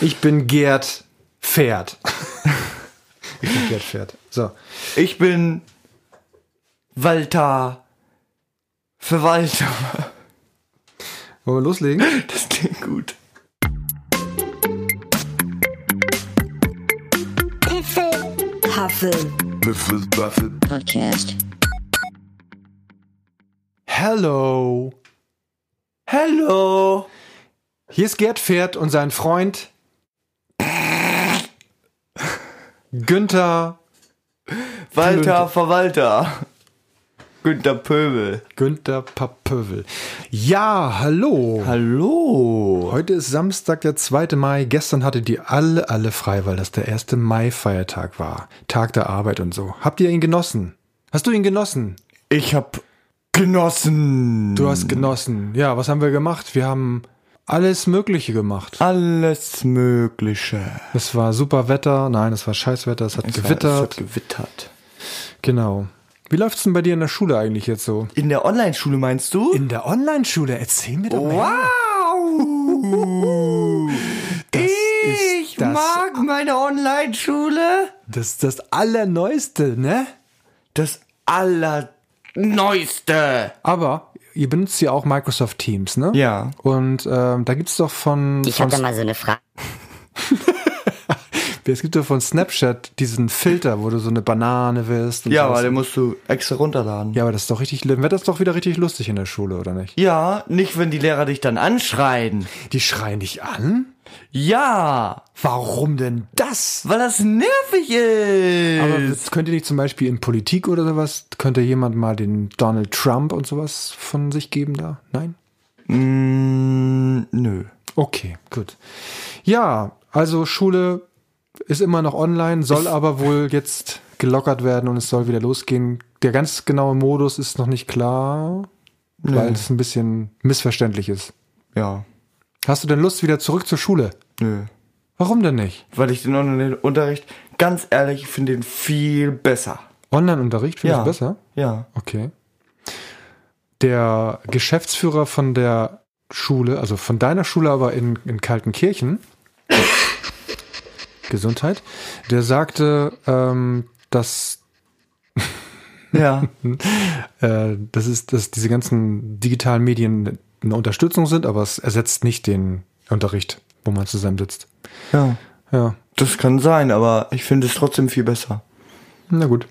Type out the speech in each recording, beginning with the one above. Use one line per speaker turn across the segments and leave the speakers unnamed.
Ich bin Gerd Pferd. Ich bin Gerd Pferd. So.
Ich bin Walter Verwalter.
Wollen wir loslegen?
Das klingt gut.
Huffle Podcast.
Hello.
Hallo.
Hier ist Gerd Pferd und sein Freund Günther
Walter Verwalter. Günter Pöbel.
Günther Papövel. Ja, hallo.
Hallo.
Heute ist Samstag, der 2. Mai. Gestern hattet ihr alle, alle frei, weil das der 1. Mai-Feiertag war. Tag der Arbeit und so. Habt ihr ihn genossen? Hast du ihn genossen?
Ich hab genossen.
Du hast genossen. Ja, was haben wir gemacht? Wir haben alles Mögliche gemacht.
alles Mögliche.
Es war super Wetter. Nein, es war Scheißwetter. Es hat
Es war-
gewittert.
Es hat gewittert.
genau. Wie läuft's denn bei dir in der Schule eigentlich jetzt so?
In der Online-Schule meinst du?
In der Online-Schule. Erzähl mir doch mal.
Wow! ich
das-
mag meine Online-Schule.
Das ist das Allerneueste, ne?
Das Allerneueste.
Aber ihr benutzt ja auch Microsoft Teams, ne?
Ja.
Und ähm, da gibt's doch von,
Ich
von
habe da mal so eine Frage.
es gibt doch von Snapchat diesen Filter, wo du so eine Banane wirst. und
Ja, aber den musst du extra runterladen.
ja, aber das ist doch richtig, wird das doch wieder richtig lustig in der Schule, oder nicht?
Ja, nicht wenn die Lehrer dich dann anschreien.
Die schreien dich an?
Ja,
Warum denn das?
weil das nervig ist.
Aber könnt ihr nicht zum Beispiel in Politik oder sowas, könnte jemand mal den Donald Trump und sowas von sich geben da? Nein?
Mm, nö.
Okay, gut. Ja, also Schule ist immer noch online, soll aber wohl jetzt gelockert werden und es soll wieder losgehen. Der ganz genaue Modus ist noch nicht klar, weil es ein bisschen missverständlich ist.
Ja,
Hast du denn Lust wieder zurück zur Schule?
nö.
Warum denn nicht?
Weil ich den Online-Unterricht, ganz ehrlich, finde den viel besser.
Online-Unterricht findest
Ja.
du besser?
Ja.
Okay. Der Geschäftsführer von der Schule, also von deiner Schule, aber in, in Kaltenkirchen, Gesundheit, der sagte, ähm, dass,
Ja.
äh, das ist, dass diese ganzen digitalen Medien eine Unterstützung sind, aber es ersetzt nicht den Unterricht, wo man zusammensitzt.
ja.
Ja,
Das kann sein, aber ich finde es trotzdem viel besser.
na gut.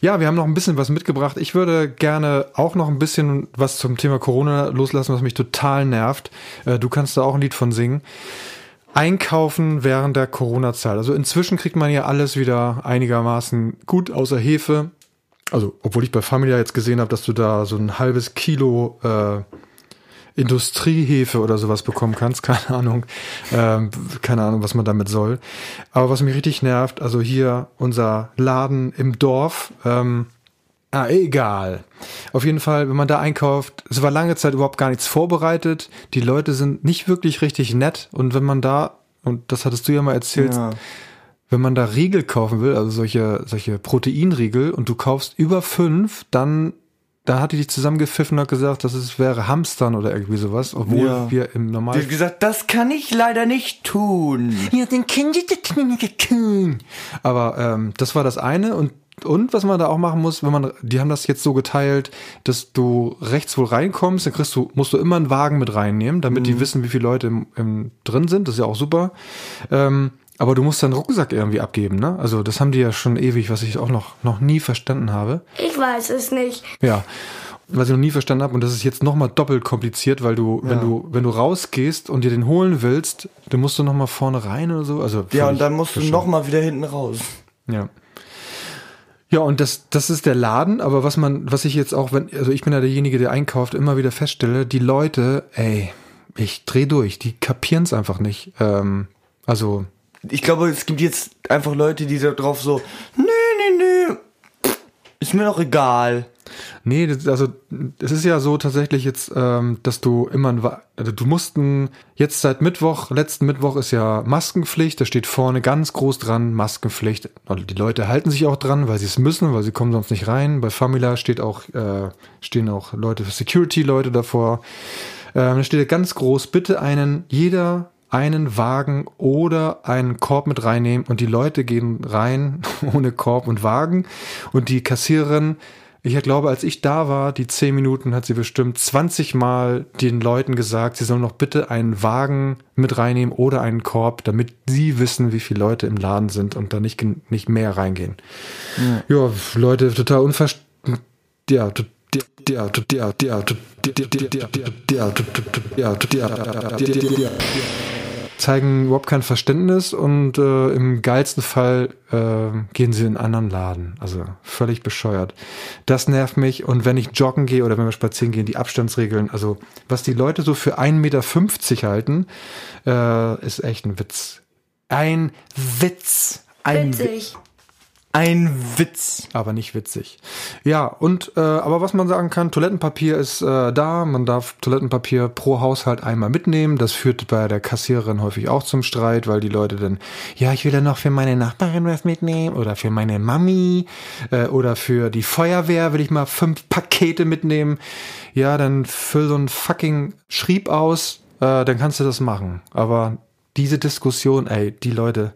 Ja, wir haben noch ein bisschen was mitgebracht. Ich würde gerne auch noch ein bisschen was zum Thema Corona loslassen, was mich total nervt. Äh, Du kannst da auch ein Lied von singen. Einkaufen während der Corona-Zeit. Also inzwischen kriegt man ja alles wieder einigermaßen gut, außer Hefe. Also, obwohl ich bei Familia jetzt gesehen habe, dass du da so ein halbes Kilo äh, Industriehefe oder sowas bekommen kannst, keine Ahnung, ähm, keine Ahnung, was man damit soll. Aber was mich richtig nervt, also hier unser Laden im Dorf, ähm, ah, egal. Auf jeden Fall, wenn man da einkauft, es war lange Zeit überhaupt gar nichts vorbereitet, die Leute sind nicht wirklich richtig nett und wenn man da, und das hattest du ja mal erzählt,
Ja.
wenn man da Riegel kaufen will, also solche, solche Proteinriegel und du kaufst über fünf, dann, da hat die dich zusammengepfiffen und hat gesagt, dass es wäre Hamstern oder irgendwie sowas, obwohl
Ja.
wir im
Die
normalen.
hat gesagt, das kann ich leider nicht tun.
Ja, den können die tun. Aber ähm, das war das eine und und was man da auch machen muss, wenn man, die haben das jetzt so geteilt, dass du rechts wohl reinkommst, dann kriegst du, musst du immer einen Wagen mit reinnehmen, damit die wissen, wie viele Leute im, im, drin sind. Das ist ja auch super. Ähm, aber du musst deinen Rucksack irgendwie abgeben, ne? Also das haben die ja schon ewig, was ich auch noch noch nie verstanden habe.
Ich weiß es nicht.
Ja. Was ich noch nie verstanden habe, und das ist jetzt nochmal doppelt kompliziert, weil du, wenn du, wenn du rausgehst und dir den holen willst, dann musst du nochmal vorne rein oder so. Also
Ja, und dann musst du nochmal wieder hinten raus.
Ja. Ja, und das, das ist der Laden, aber was man, was ich jetzt auch, wenn, also ich bin ja derjenige, der einkauft, immer wieder feststelle, die Leute, ey, ich dreh durch, die kapieren's einfach nicht. Ähm, also,
Ich glaube, es gibt jetzt einfach Leute, die da drauf so, nö, nö, nö. Ist mir doch egal.
Nee, also es ist ja so tatsächlich jetzt, ähm, dass du immer, ein, also du mussten jetzt seit Mittwoch, letzten Mittwoch ist ja Maskenpflicht, da steht vorne ganz groß dran Maskenpflicht. Die Leute halten sich auch dran, weil sie es müssen, weil sie kommen sonst nicht rein. Bei Famila steht auch, äh, stehen auch Leute, Security-Leute davor. Ähm, da steht ganz groß, bitte einen, jeder einen Wagen oder einen Korb mit reinnehmen und die Leute gehen rein ohne Korb und Wagen und die Kassiererin, ich glaube, als ich da war, die 10 Minuten, hat sie bestimmt 20 Mal den Leuten gesagt, sie sollen noch bitte einen Wagen mit reinnehmen oder einen Korb, damit sie wissen, wie viele Leute im Laden sind und da nicht, nicht mehr reingehen. Ja, Leute, total unverständlich. Ja, zeigen überhaupt kein Verständnis und äh, im geilsten Fall äh, gehen sie in einen anderen Laden. Also völlig bescheuert. Das nervt mich. Und wenn ich joggen gehe oder wenn wir spazieren gehen, die Abstandsregeln, also was die Leute so für 1,50 Meter halten, äh, ist echt ein Witz. Ein Witz.
Ein, Wi- ein Witz.
aber nicht witzig. Ja, und äh, aber was man sagen kann, Toilettenpapier ist äh, da, man darf Toilettenpapier pro Haushalt einmal mitnehmen. Das führt bei der Kassiererin häufig auch zum Streit, weil die Leute dann, ja, ich will dann noch für meine Nachbarin was mitnehmen oder für meine Mami äh, oder für die Feuerwehr will ich mal fünf Pakete mitnehmen. Ja, dann füll so ein fucking Schrieb aus, äh, dann kannst du das machen. Aber diese Diskussion, ey, die Leute,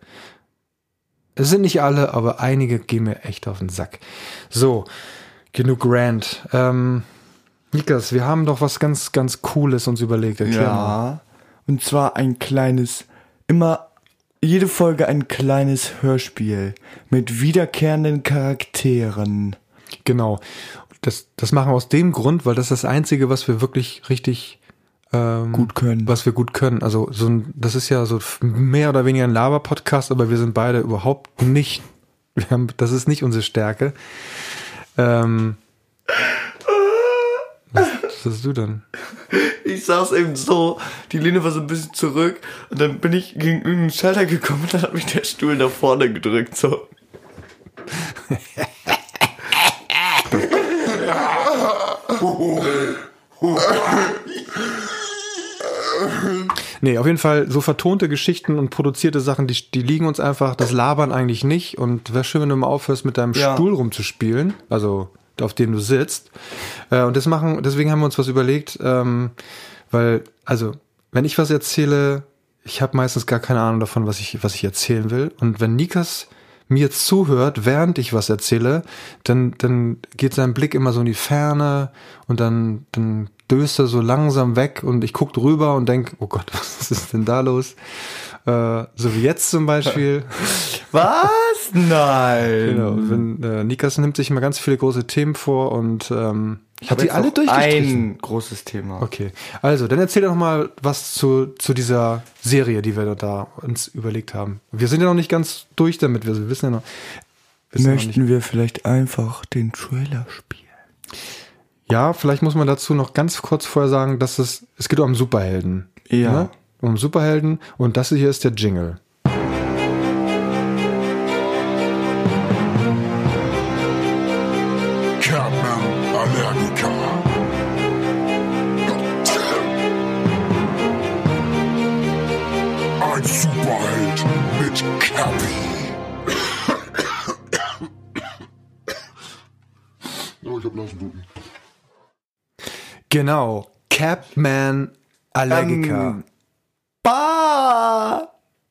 es sind nicht alle, aber einige gehen mir echt auf den Sack. So, genug Rant. Ähm, Nikas, wir haben doch was ganz, ganz Cooles uns überlegt. Erklär mal.
Ja. Und zwar ein kleines, immer, jede Folge ein kleines Hörspiel mit wiederkehrenden Charakteren.
Genau. Das, das machen wir aus dem Grund, weil das ist das Einzige, was wir wirklich richtig ähm,
Gut können.
Was wir gut können. Also so ein, das ist ja so mehr oder weniger ein Laber-Podcast, aber wir sind beide überhaupt nicht, wir haben, das ist nicht unsere Stärke. Ähm, was, was hast du denn?
Ich saß eben so, die Lehne war so ein bisschen zurück und dann bin ich gegen irgendeinen Schalter gekommen und dann hat mich der Stuhl nach vorne gedrückt, so.
Nee, auf jeden Fall so vertonte Geschichten und produzierte Sachen, die, die liegen uns einfach, das labern eigentlich nicht. Und wäre schön, wenn du mal aufhörst, mit deinem
Ja.
Stuhl rumzuspielen, also auf dem du sitzt. Äh, und das machen, deswegen haben wir uns was überlegt, ähm, weil, also, wenn ich was erzähle, ich habe meistens gar keine Ahnung davon, was ich, was ich erzählen will. Und wenn Nikas mir zuhört, während ich was erzähle, dann, dann geht sein Blick immer so in die Ferne und dann, dann döst er so langsam weg und ich guck drüber und denk, oh Gott, was ist denn da los? Äh, so wie jetzt zum Beispiel.
Was? Nein.
genau, wenn, äh, Nikas nimmt sich immer ganz viele große Themen vor und ähm,
Ich
hat
habe
die alle
noch
durchgestrichen.
ein großes Thema.
Okay, also dann erzähl doch mal was zu, zu dieser Serie, die wir da uns überlegt haben. Wir sind ja noch nicht ganz durch damit, wir wissen ja noch. wissen noch nicht.
Möchten wir vielleicht einfach den Trailer spielen?
Ja, vielleicht muss man dazu noch ganz kurz vorher sagen, dass es, es geht um Superhelden.
Ja.
Ne? Um Superhelden und das hier ist der Jingle. Genau, Capman Allergiker.
Ähm, Bah!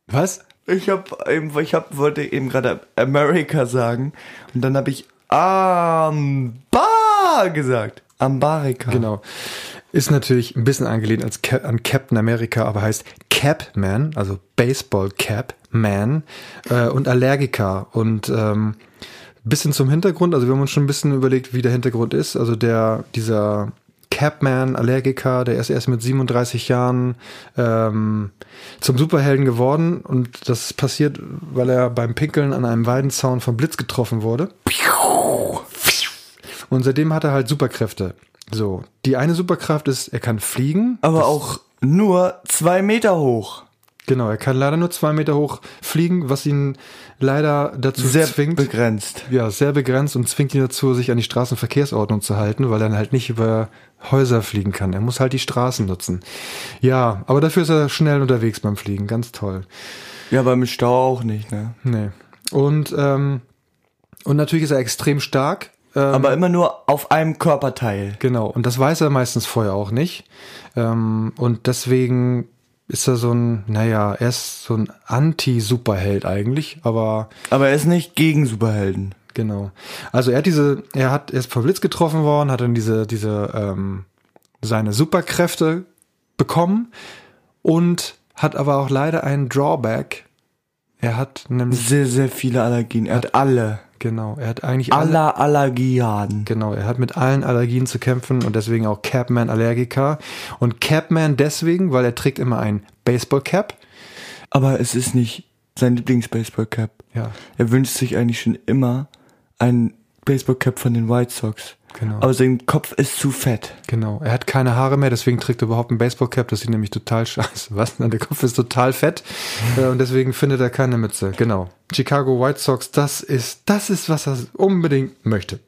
Was?
Ich hab eben, ich hab, wollte eben gerade America sagen und dann habe ich Amba gesagt. Ambarica.
Genau. Ist natürlich ein bisschen angelehnt als Cap an Captain America, aber heißt Capman, also Baseball Cap Man äh, und Allergiker. Und ähm, bisschen zum Hintergrund, also wir haben uns schon ein bisschen überlegt, wie der Hintergrund ist. Also der, dieser Capman, Allergiker, der ist erst mit 37 Jahren ähm, zum Superhelden geworden und das ist passiert, weil er beim Pinkeln an einem Weidenzaun vom Blitz getroffen wurde. Und seitdem hat er halt Superkräfte. So, die eine Superkraft ist, er kann fliegen.
Aber auch nur zwei Meter hoch.
Genau, er kann leider nur zwei Meter hoch fliegen, was ihn leider dazu
Sehr
zwingt.
begrenzt.
ja, sehr begrenzt und zwingt ihn dazu, sich an die Straßenverkehrsordnung zu halten, weil er dann halt nicht über Häuser fliegen kann. Er muss halt die Straßen nutzen. Ja, aber dafür ist er schnell unterwegs beim Fliegen. Ganz toll.
Ja, aber im Stau auch nicht, ne?
Nee. Und, ähm, und natürlich ist er extrem stark. Ähm,
Aber immer nur auf einem Körperteil.
Genau, und das weiß er meistens vorher auch nicht. Ähm, und deswegen ist er so ein, naja, er ist so ein Anti-Superheld eigentlich, aber
Aber er ist nicht gegen Superhelden.
genau. Also er hat diese, er hat, er ist vom Blitz getroffen worden, hat dann diese, diese, ähm, seine Superkräfte bekommen und hat aber auch leider einen Drawback. Er hat nämlich,
Sehr, sehr viele Allergien. Er hat alle.
Genau, er hat eigentlich alle,
Aller Allergien.
Genau, er hat mit allen Allergien zu kämpfen und deswegen auch Capman-Allergiker. Und Capman deswegen, weil er trägt immer ein Baseball-Cap.
Aber es ist nicht sein Lieblings-Baseball-Cap.
Ja,
Er wünscht sich eigentlich schon immer ein Baseball-Cap von den White Sox.
Genau.
Aber sein Kopf ist zu fett.
genau. Er hat keine Haare mehr, deswegen trägt er überhaupt ein Baseball-Cap. Das sieht nämlich total scheiße. Was? Der Kopf ist total fett äh, und deswegen findet er keine Mütze. Genau. Chicago White Sox, das ist, das ist, was er unbedingt möchte.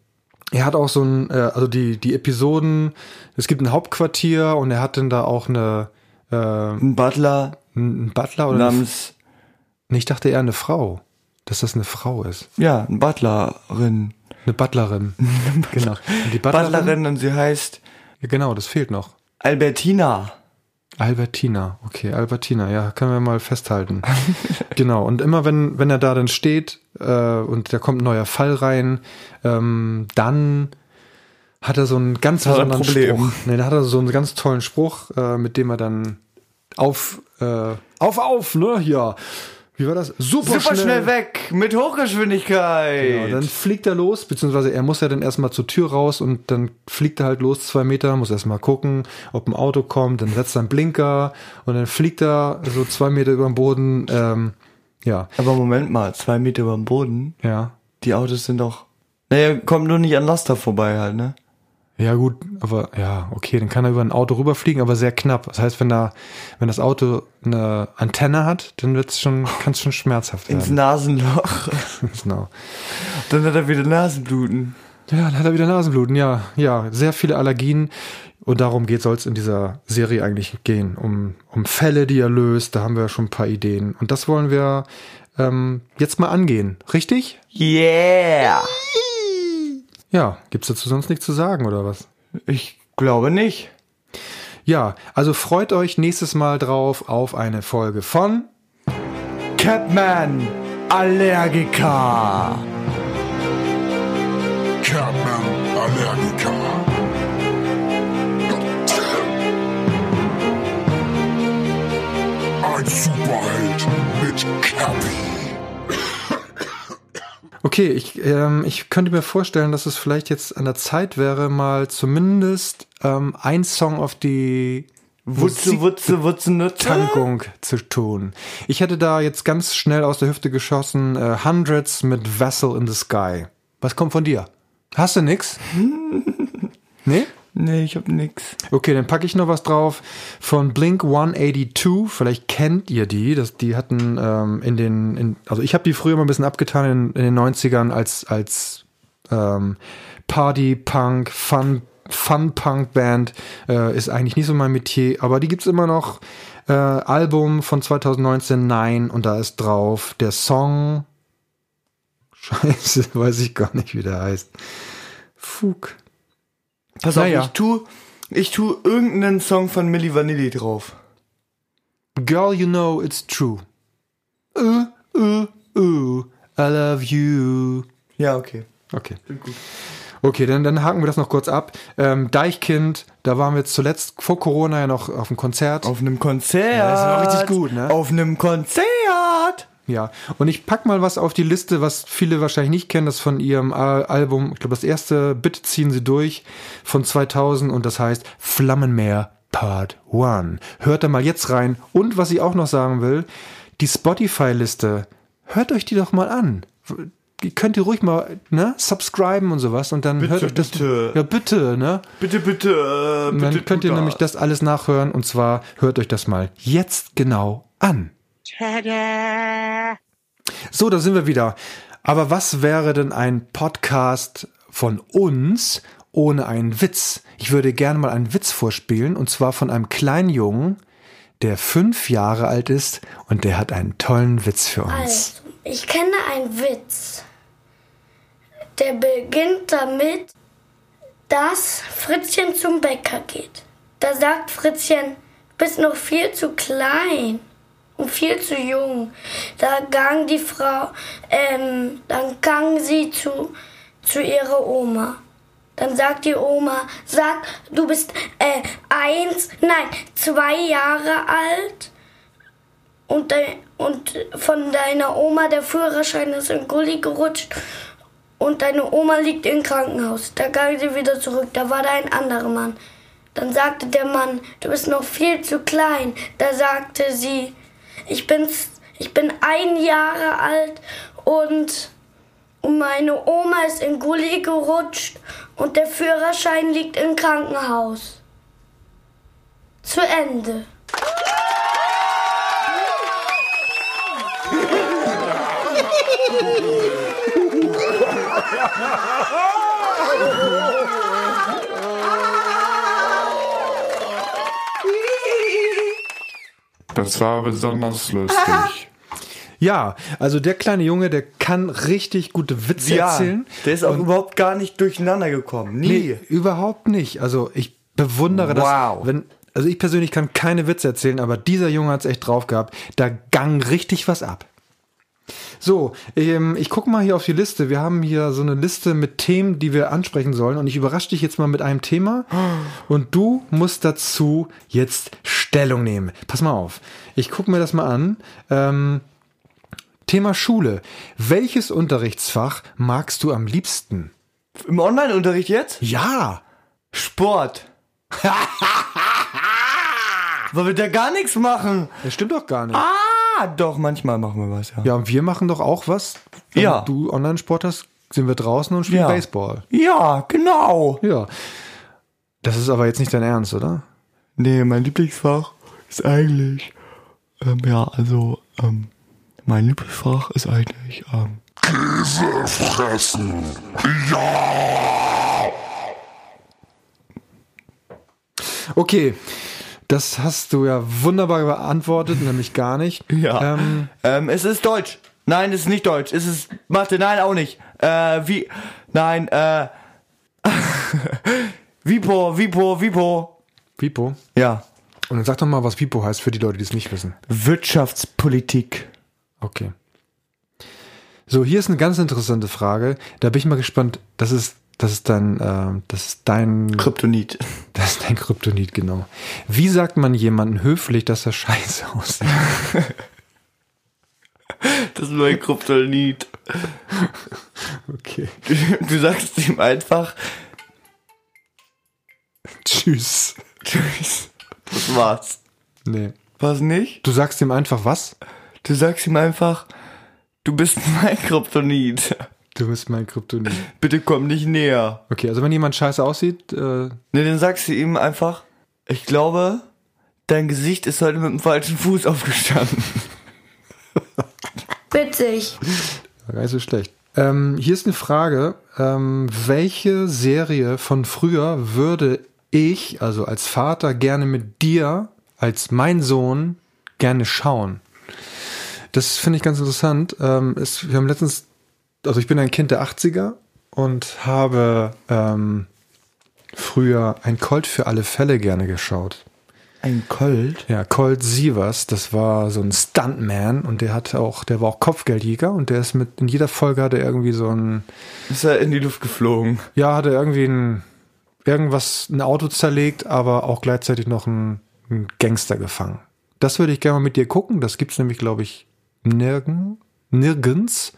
Er hat auch so ein, äh, also die, die Episoden, es gibt ein Hauptquartier und er hat dann da auch eine, äh,
Ein Butler
einen Butler oder eine
namens,
Nee, ich dachte eher eine Frau. Dass das eine Frau ist.
ja, eine Butlerin.
Eine Butlerin. genau. Und die Butlerin,
Butlerin und sie heißt
Ja, genau, das fehlt noch.
Albertina.
Albertina. Okay, Albertina. Ja, können wir mal festhalten. genau. Und immer wenn, wenn er da dann steht äh, und da kommt ein neuer Fall rein, ähm, dann hat er so einen ganz
er
besonderen. Spruch. Nee, da hat er so einen ganz tollen Spruch, äh, mit dem er dann auf, äh, auf, auf, ne? Ja. Wie war das? Super,
Super schnell weg, mit Hochgeschwindigkeit.
Genau, dann fliegt er los, beziehungsweise er muss ja dann erstmal zur Tür raus und dann fliegt er halt los, zwei Meter, muss erstmal gucken, ob ein Auto kommt, dann setzt er einen Blinker und dann fliegt er so zwei Meter über den Boden. Ähm, ja,
Aber Moment mal, zwei Meter über dem Boden.
ja.
Die Autos sind doch. Naja, kommt nur nicht an Laster vorbei halt, ne?
Ja, gut, aber ja, okay, dann kann er über ein Auto rüberfliegen, aber sehr knapp. Das heißt, wenn da, wenn das Auto eine Antenne hat, dann wird's schon, kann es schon schmerzhaft
Ins
werden.
Nasenloch.
genau.
Dann hat er wieder Nasenbluten.
Ja, dann hat er wieder Nasenbluten, ja, ja, sehr viele Allergien. Und darum geht soll es in dieser Serie eigentlich gehen, um, um Fälle, die er löst. Da haben wir schon ein paar Ideen. Und das wollen wir ähm, jetzt mal angehen, richtig?
Yeah!
Ja, gibt's dazu sonst nichts zu sagen oder was?
Ich glaube nicht.
Ja, also freut euch nächstes Mal drauf auf eine Folge von
Capman Allergiker.
Catman Allergiker. Ein Superheld mit Cappy.
Okay, ich, ähm, ich könnte mir vorstellen, dass es vielleicht jetzt an der Zeit wäre, mal zumindest ähm, ein Song auf die
Wutze, Wutze, Wutze, Nutze.
Tankung zu tun. Ich hätte da jetzt ganz schnell aus der Hüfte geschossen äh, Hundreds mit Vessel in the Sky. Was kommt von dir? Hast du nix? nee?
Nee, ich hab nix.
Okay, dann packe ich noch was drauf von Blink 182. Vielleicht kennt ihr die. Das, die hatten ähm, in den, in, also ich habe die früher mal ein bisschen abgetan in, in den 90ern als, als ähm, Party, Punk, Fun, Fun Punk Band. Äh, ist eigentlich nicht so mein Metier, aber die gibt's immer noch. Äh, Album von 2019, Nein, und da ist drauf der Song. Scheiße, weiß ich gar nicht, wie der heißt. Fug.
Pass
Naja.
auf, ich tu, ich tu irgendeinen Song von Milli Vanilli drauf.
Girl, you know it's true. Uh, uh, uh, I love you.
Ja, okay.
Okay. Okay, dann, dann haken wir das noch kurz ab. Ähm, Deichkind, da waren wir jetzt zuletzt vor Corona ja noch auf dem Konzert.
Auf einem Konzert.
Ja, das ist auch richtig gut, ne?
Auf einem Konzert.
Ja, und ich pack mal was auf die Liste, was viele wahrscheinlich nicht kennen, das von ihrem Al Album, ich glaube das erste, Bitte ziehen Sie durch, von 2000 und das heißt Flammenmeer Part 1. Hört da mal jetzt rein. Und was ich auch noch sagen will, die Spotify-Liste, hört euch die doch mal an. Könnt ihr ruhig mal, ne, subscriben und sowas und dann
Bitte,
hört euch das.
bitte.
Ja, bitte, ne?
Bitte, bitte, äh,
Und
bitte.
dann könnt ihr nämlich das alles nachhören und zwar hört euch das mal jetzt genau an. So, da sind wir wieder. Aber was wäre denn ein Podcast von uns ohne einen Witz? Ich würde gerne mal einen Witz vorspielen und zwar von einem kleinen Jungen, der fünf Jahre alt ist und der hat einen tollen Witz für uns.
Also, ich kenne einen Witz. Der beginnt damit, dass Fritzchen zum Bäcker geht. Da sagt Fritzchen, du bist noch viel zu klein viel zu jung. Da gang die Frau, ähm, dann gang sie zu, zu ihrer Oma. Dann sagt die Oma, sag, du bist äh, eins, nein, zwei Jahre alt und, de, und von deiner Oma der Führerschein ist in Gully gerutscht und deine Oma liegt im Krankenhaus. Da ging sie wieder zurück, da war da ein anderer Mann. Dann sagte der Mann, du bist noch viel zu klein. Da sagte sie, ich bin, ich bin ein Jahre alt und meine Oma ist in Gully gerutscht und der Führerschein liegt im Krankenhaus. Zu Ende.
Das war besonders lustig.
Ja, also der kleine Junge, der kann richtig gute Witze
Ja,
erzählen.
der ist auch überhaupt gar nicht durcheinander gekommen. Nie.
Nee, überhaupt nicht. Also ich bewundere
Wow.
das. Wenn, also ich persönlich kann keine Witze erzählen, aber dieser Junge hat es echt drauf gehabt. Da gang richtig was ab. So, ähm, ich gucke mal hier auf die Liste. Wir haben hier so eine Liste mit Themen, die wir ansprechen sollen. Und ich überrasche dich jetzt mal mit einem Thema. Und du musst dazu jetzt Stellung nehmen. Pass mal auf. Ich gucke mir das mal an. Ähm, Thema Schule. Welches Unterrichtsfach magst du am liebsten?
Im Online-Unterricht jetzt?
Ja.
Sport. Weil wir da gar nichts machen.
Das stimmt doch gar nicht.
Ah, doch, manchmal machen wir was, ja.
Ja, und wir machen doch auch was. Wenn
Ja.
du Online-Sport hast, sind wir draußen und spielen
Ja.
Baseball.
Ja, genau.
Ja. Das ist aber jetzt nicht dein Ernst, oder?
Nee, mein Lieblingsfach ist eigentlich, ähm, ja, also, ähm, mein Lieblingsfach ist eigentlich, ähm,
Käse fressen. Ja!
Okay. Das hast du ja wunderbar beantwortet, nämlich gar nicht.
ja.
Ähm,
Ähm, es ist Deutsch. Nein, es ist nicht Deutsch. Es ist Mathe. Nein, auch nicht. Äh, wie, nein, äh, Vipo, Vipo, Vipo.
Vipo.
Ja.
Und dann sag doch mal, was Vipo heißt für die Leute, die es nicht wissen.
Wirtschaftspolitik.
Okay. So, hier ist eine ganz interessante Frage. Da bin ich mal gespannt. Das ist, das ist dein, äh, das ist dein,
Kryptonit.
das ist dein Kryptonit, genau. Wie sagt man jemanden höflich, dass er scheiße aussieht?
Das ist mein Kryptonit.
Okay.
Du, du sagst ihm einfach,
Tschüss.
tschüss. Das war's.
Nee.
Was nicht?
Du sagst ihm einfach was?
Du sagst ihm einfach, du bist mein Kryptonit.
Du bist mein Kryptonit.
Bitte komm nicht näher.
Okay, also wenn jemand scheiße aussieht, äh,
Ne, dann sagst du ihm einfach, ich glaube, dein Gesicht ist heute mit dem falschen Fuß aufgestanden.
Witzig.
gar nicht so schlecht. Ähm, hier ist eine Frage. Ähm, welche Serie von früher würde ich, also als Vater, gerne mit dir, als mein Sohn, gerne schauen? Das finde ich ganz interessant. Ähm, es, wir haben letztens, also ich bin ein Kind der 80er und habe ähm, früher ein Colt für alle Fälle gerne geschaut.
Ein Colt?
Ja, Colt Sievers, das war so ein Stuntman und der hat auch, der war auch Kopfgeldjäger und der ist mit, in jeder Folge hat er irgendwie so ein,
Ist er in die Luft geflogen?
ja, hat er irgendwie ein, irgendwas, ein Auto zerlegt, aber auch gleichzeitig noch einen, einen Gangster gefangen. Das würde ich gerne mal mit dir gucken, das gibt's nämlich, glaube ich, nirgend, nirgends.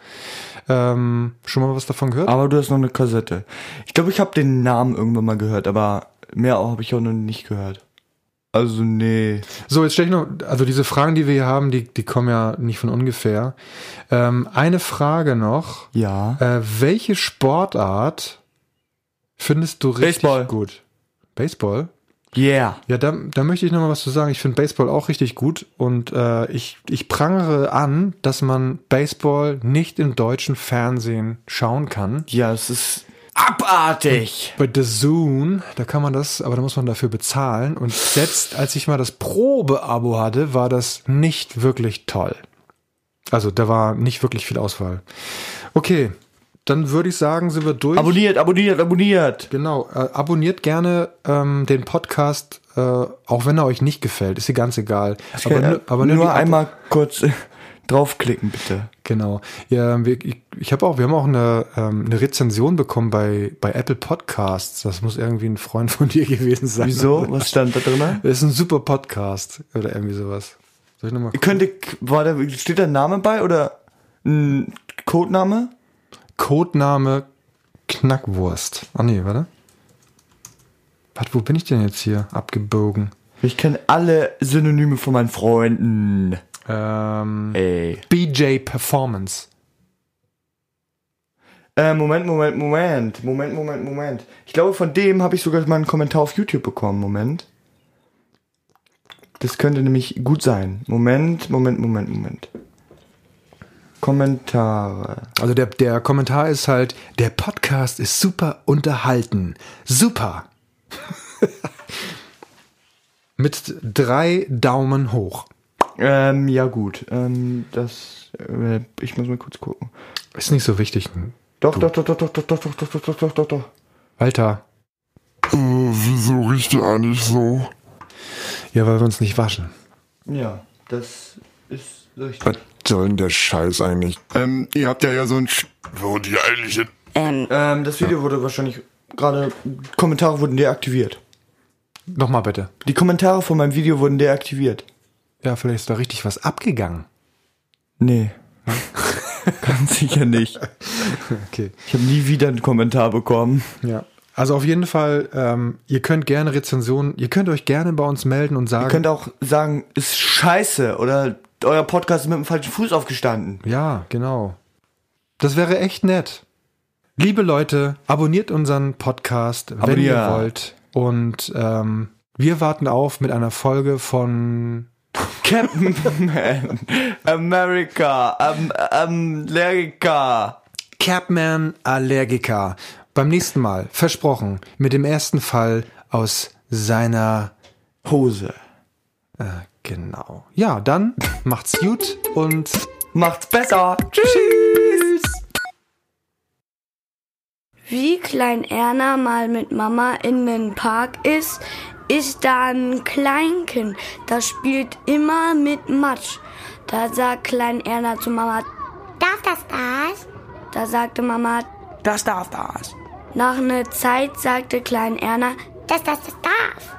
Ähm, schon mal was davon gehört?
Aber du hast noch eine Kassette. Ich glaube, ich habe den Namen irgendwann mal gehört, aber mehr habe ich auch noch nicht gehört. Also, nee.
So, jetzt stelle ich noch, also diese Fragen, die wir hier haben, die, die kommen ja nicht von ungefähr. Ähm, eine Frage noch.
Ja.
Äh, welche Sportart findest du richtig
Baseball.
gut? Baseball?
Yeah.
Ja, da, da möchte ich noch mal was zu sagen. Ich finde Baseball auch richtig gut und äh, ich, ich prangere an, dass man Baseball nicht im deutschen Fernsehen schauen kann.
Ja, es ist abartig.
Bei The Zoom, da kann man das, aber da muss man dafür bezahlen. Und selbst als ich mal das Probeabo hatte, war das nicht wirklich toll. Also da war nicht wirklich viel Auswahl. Okay, dann würde ich sagen, sind wir durch.
Abonniert, abonniert, abonniert.
Genau, äh, abonniert gerne ähm, den Podcast, äh, auch wenn er euch nicht gefällt, ist dir ganz egal. Aber, nu- aber nur,
nur einmal kurz äh, draufklicken, bitte.
Genau. Ja, wir, ich, ich habe auch, wir haben auch eine, ähm, eine Rezension bekommen bei bei Apple Podcasts. Das muss irgendwie ein Freund von dir gewesen sein.
Wieso? Was stand da drin?
Das ist ein super Podcast oder irgendwie sowas. Soll ich nochmal?
Könnte, war da, steht da ein Name bei oder ein Codename?
Codename Knackwurst. Ah nee, warte. Warte, wo bin ich denn jetzt hier abgebogen?
Ich kenne alle Synonyme von meinen Freunden.
Ähm,
Ey.
BJ Performance.
Äh, Moment, Moment, Moment. Moment, Moment, Moment. Ich glaube, von dem habe ich sogar mal einen Kommentar auf YouTube bekommen. Moment. Das könnte nämlich gut sein. Moment, Moment, Moment, Moment. Kommentare.
Also der, der Kommentar ist halt, der Podcast ist super unterhalten. Super. Mit drei Daumen hoch.
Ähm, ja gut. Ähm, das. Äh, ich muss mal kurz gucken.
Ist nicht so wichtig.
Doch, doch, doch, doch, doch, doch, doch, doch, doch, doch, doch, doch, doch.
Alter.
Äh, wieso riecht ihr eigentlich so?
Ja, weil wir uns nicht waschen.
Ja, das ist richtig.
Soll denn der Scheiß eigentlich? Ähm, ihr habt ja ja so ein... Sch Wo die eigentlich... hin-
Ähm, das Video wurde wahrscheinlich gerade. Kommentare wurden deaktiviert.
Nochmal bitte.
Die Kommentare von meinem Video wurden deaktiviert.
Ja, vielleicht ist da richtig was abgegangen.
Nee. Ganz sicher nicht.
Okay.
Ich habe nie wieder einen Kommentar bekommen.
Ja. Also auf jeden Fall, ähm, ihr könnt gerne Rezensionen, ihr könnt euch gerne bei uns melden und sagen.
Ihr könnt auch sagen, ist scheiße oder euer Podcast ist mit dem falschen Fuß aufgestanden.
Ja, genau. Das wäre echt nett. Liebe Leute, abonniert unseren Podcast, wenn ihr wollt. Und ähm, wir warten auf mit einer Folge von
Captain Man, America, am, America.
Capman Allergiker. Beim nächsten Mal, versprochen, mit dem ersten Fall aus seiner
Hose.
äh, genau. Ja, dann macht's gut und
Macht's besser.
tschüss.
Wie Klein Erna mal mit Mama in den Park ist, ist da ein Kleinkind, das spielt immer mit Matsch. Da sagt Klein Erna zu Mama,
Darf das das?
da sagte Mama,
Das darf das.
nach einer Zeit sagte Klein Erna,
Das, das, das darf.